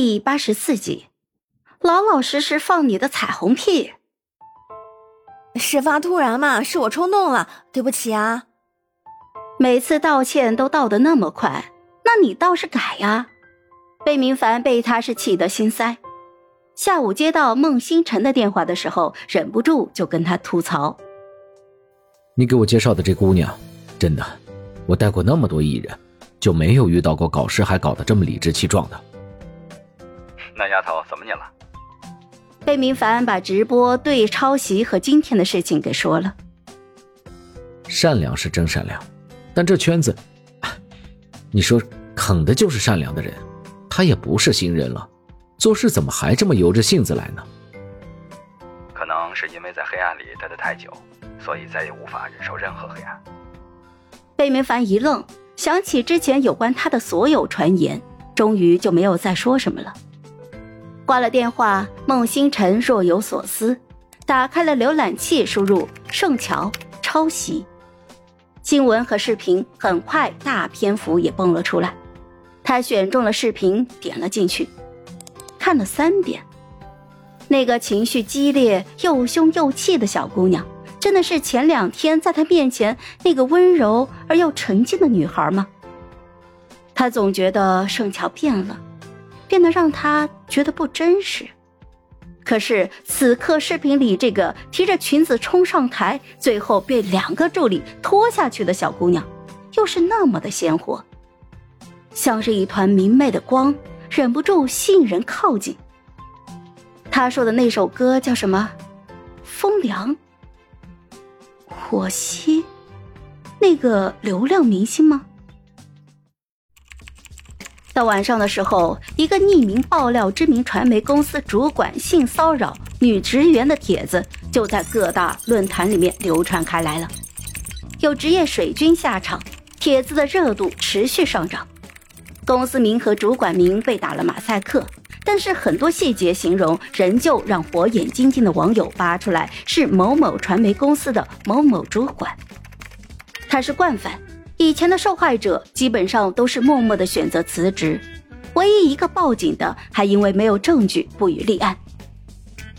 第八十四集，老老实实放你的彩虹屁。事发突然嘛，是我冲动了，对不起啊。每次道歉都道的那么快，那你倒是改呀。贝明凡被他是气得心塞。下午接到孟星辰的电话的时候，忍不住就跟他吐槽：“你给我介绍的这姑娘，真的，我带过那么多艺人，就没有遇到过搞事还搞得这么理直气壮的。”么你了？贝明凡把直播对抄袭和今天的事情给说了。善良是真善良，但这圈子，你说坑的就是善良的人，他也不是新人了。做事怎么还这么由着性子来呢？可能是因为在黑暗里待得太久，所以再也无法忍受任何黑暗。贝明凡一愣，想起之前有关他的所有传言，终于就没有再说什么了。挂了电话，孟星辰若有所思，打开了浏览器，输入“圣乔抄袭”，新闻和视频很快大篇幅也蹦了出来。他选中了视频，点了进去。看了三遍，那个情绪激烈又凶又气的小姑娘，真的是前两天在他面前那个温柔而又沉静的女孩吗？他总觉得盛乔变了，变得让他觉得不真实。可是此刻视频里这个提着裙子冲上台，最后被两个助理拖下去的小姑娘，又是那么的鲜活，像是一团明媚的光。忍不住吸引人靠近。他说的那首歌叫什么？风凉。火蜥，那个流量明星吗？到晚上的时候，一个匿名爆料知名传媒公司主管性骚扰女职员的帖子就在各大论坛里面流传开来了。有职业水军下场，帖子的热度持续上涨。公司名和主管名被打了马赛克，但是很多细节形容仍旧让火眼金睛的网友扒出来是某某传媒公司的某某主管。他是惯犯，以前的受害者基本上都是默默的选择辞职，唯一一个报警的还因为没有证据不予立案。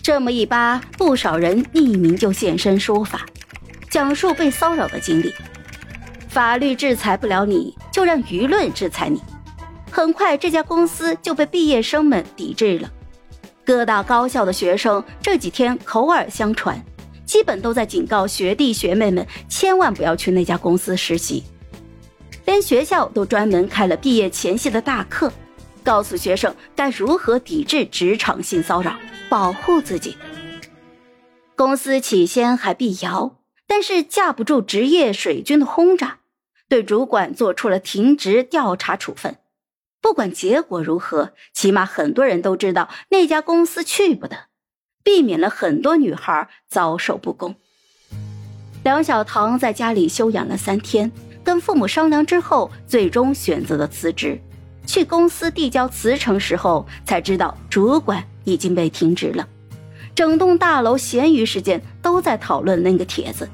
这么一扒，不少人匿名就现身说法，讲述被骚扰的经历。法律制裁不了你，就让舆论制裁你。很快，这家公司就被毕业生们抵制了。各大高校的学生这几天口耳相传，基本都在警告学弟学妹们千万不要去那家公司实习。连学校都专门开了毕业前夕的大课，告诉学生该如何抵制职场性骚扰，保护自己。公司起先还辟谣，但是架不住职业水军的轰炸，对主管做出了停职调查处分。不管结果如何，起码很多人都知道那家公司去不得，避免了很多女孩遭受不公。梁小棠在家里休养了三天，跟父母商量之后，最终选择了辞职。去公司递交辞呈时候，才知道主管已经被停职了。整栋大楼闲余时间都在讨论那个帖子，